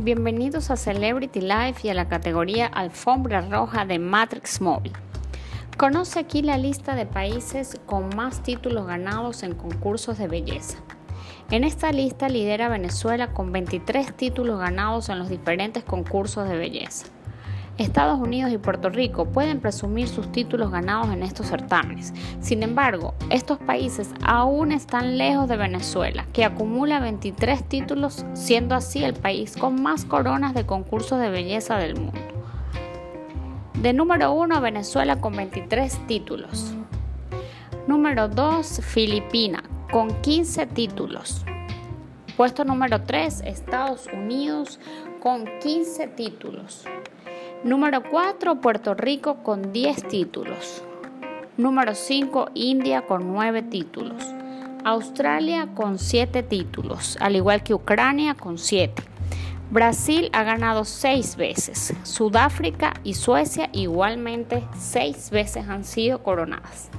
Bienvenidos a Celebrity Life y a la categoría Alfombra Roja de Matrix Móvil. Conoce aquí la lista de países con más títulos ganados en concursos de belleza. En esta lista lidera Venezuela con 23 títulos ganados en los diferentes concursos de belleza. Estados Unidos y Puerto Rico pueden presumir sus títulos ganados en estos certámenes. Sin embargo, estos países aún están lejos de Venezuela, que acumula 23 títulos, siendo así el país con más coronas de concursos de belleza del mundo. De número 1, Venezuela con 23 títulos. Número 2, Filipina con 15 títulos. Puesto número 3, Estados Unidos con 15 títulos. Número 4, Puerto Rico con 10 títulos. Número 5, India con 9 títulos. Australia con 7 títulos, al igual que Ucrania con 7. Brasil ha ganado 6 veces. Sudáfrica y Suecia igualmente 6 veces han sido coronadas.